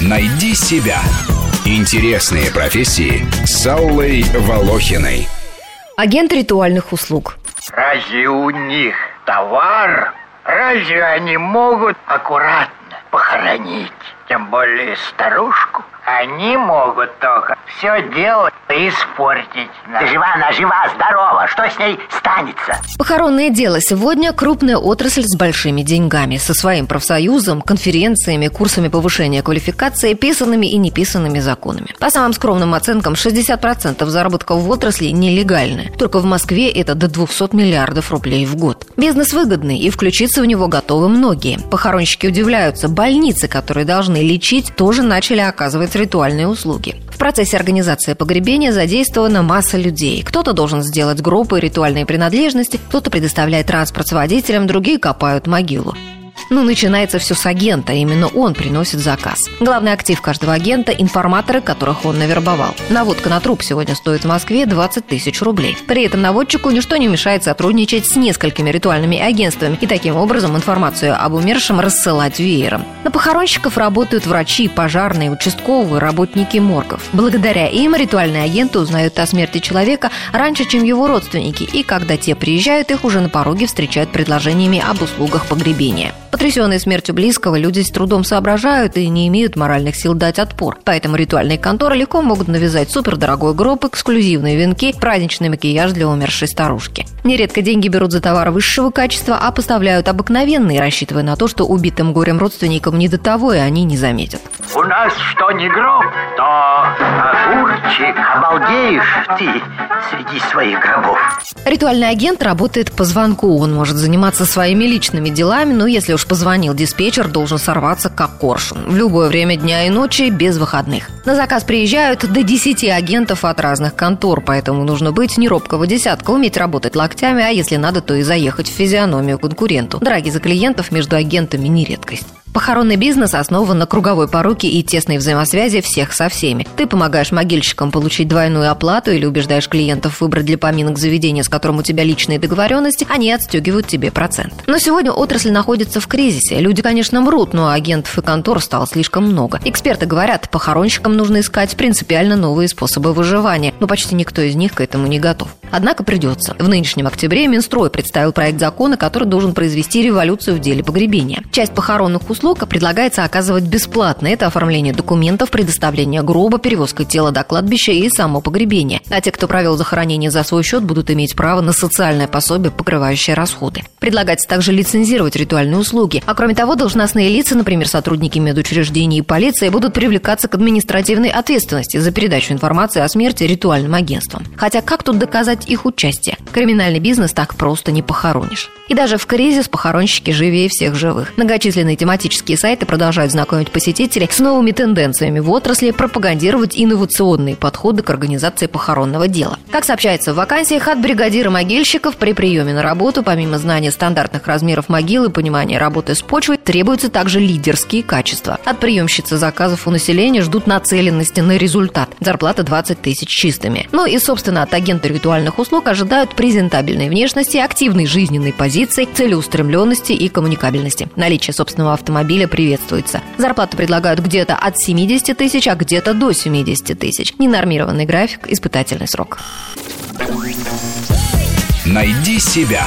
Найди себя. Интересные профессии с Аллой Волохиной. Агент ритуальных услуг. Разве у них товар? Разве они могут аккуратно похоронить? Тем более старушку. Они могут только все делать и испортить. Да жива она, жива, здорова. Что с ней станется? Похоронное дело сегодня крупная отрасль с большими деньгами, со своим профсоюзом, конференциями, курсами повышения квалификации, писанными и неписанными законами. По самым скромным оценкам, 60% заработков в отрасли нелегальны. Только в Москве это до 200 миллиардов рублей в год. Бизнес выгодный, и включиться в него готовы многие. Похоронщики удивляются, больницы, которые должны лечить, тоже начали оказывать ритуальные услуги. В процессе организации погребения задействована масса людей. Кто-то должен сделать гроб и ритуальные принадлежности, кто-то предоставляет транспорт с водителем, другие копают могилу. Ну, начинается все с агента, именно он приносит заказ. Главный актив каждого агента – информаторы, которых он навербовал. Наводка на труп сегодня стоит в Москве 20 тысяч рублей. При этом наводчику ничто не мешает сотрудничать с несколькими ритуальными агентствами и таким образом информацию об умершем рассылать веером. На похоронщиков работают врачи, пожарные, участковые, работники моргов. Благодаря им ритуальные агенты узнают о смерти человека раньше, чем его родственники, и когда те приезжают, их уже на пороге встречают предложениями об услугах погребения. Потрясенные смертью близкого, люди с трудом соображают и не имеют моральных сил дать отпор. Поэтому ритуальные конторы легко могут навязать супердорогой гроб, эксклюзивные венки, праздничный макияж для умершей старушки. Нередко деньги берут за товар высшего качества, а поставляют обыкновенные, рассчитывая на то, что убитым горем родственникам не до того, и они не заметят. У нас что не гроб, то огурчик. Обалдеешь ты среди своих гробов. Ритуальный агент работает по звонку. Он может заниматься своими личными делами, но если уж позвонил диспетчер, должен сорваться как коршун. В любое время дня и ночи, без выходных. На заказ приезжают до 10 агентов от разных контор, поэтому нужно быть не робкого десятка, уметь работать локтями, а если надо, то и заехать в физиономию конкуренту. Драги за клиентов между агентами не редкость. Похоронный бизнес основан на круговой поруке и тесной взаимосвязи всех со всеми. Ты помогаешь могильщикам получить двойную оплату или убеждаешь клиентов выбрать для поминок заведение, с которым у тебя личные договоренности, они отстегивают тебе процент. Но сегодня отрасль находится в кризисе. Люди, конечно, мрут, но агентов и контор стало слишком много. Эксперты говорят, похоронщикам нужно искать принципиально новые способы выживания, но почти никто из них к этому не готов. Однако придется. В нынешнем октябре Минстрой представил проект закона, который должен произвести революцию в деле погребения. Часть похоронных услуг услуг предлагается оказывать бесплатно. Это оформление документов, предоставление гроба, перевозка тела до кладбища и само погребение. А те, кто провел захоронение за свой счет, будут иметь право на социальное пособие, покрывающее расходы. Предлагается также лицензировать ритуальные услуги. А кроме того, должностные лица, например, сотрудники медучреждений и полиции, будут привлекаться к административной ответственности за передачу информации о смерти ритуальным агентствам. Хотя как тут доказать их участие? Криминальный бизнес так просто не похоронишь. И даже в кризис похоронщики живее всех живых. Многочисленные тематические сайты продолжают знакомить посетителей с новыми тенденциями в отрасли, пропагандировать инновационные подходы к организации похоронного дела. Как сообщается в вакансиях от бригадира могильщиков при приеме на работу, помимо знания стандартных размеров могил и понимания работы с почвой, требуются также лидерские качества. От приемщицы заказов у населения ждут нацеленности на результат. Зарплата 20 тысяч чистыми. Ну и, собственно, от агента ритуальных услуг ожидают презентабельной внешности, активной жизненной позиции, целеустремленности и коммуникабельности. Наличие собственного автомобиля приветствуется. Зарплату предлагают где-то от 70 тысяч, а где-то до 70 тысяч. Ненормированный график, испытательный срок. Найди себя.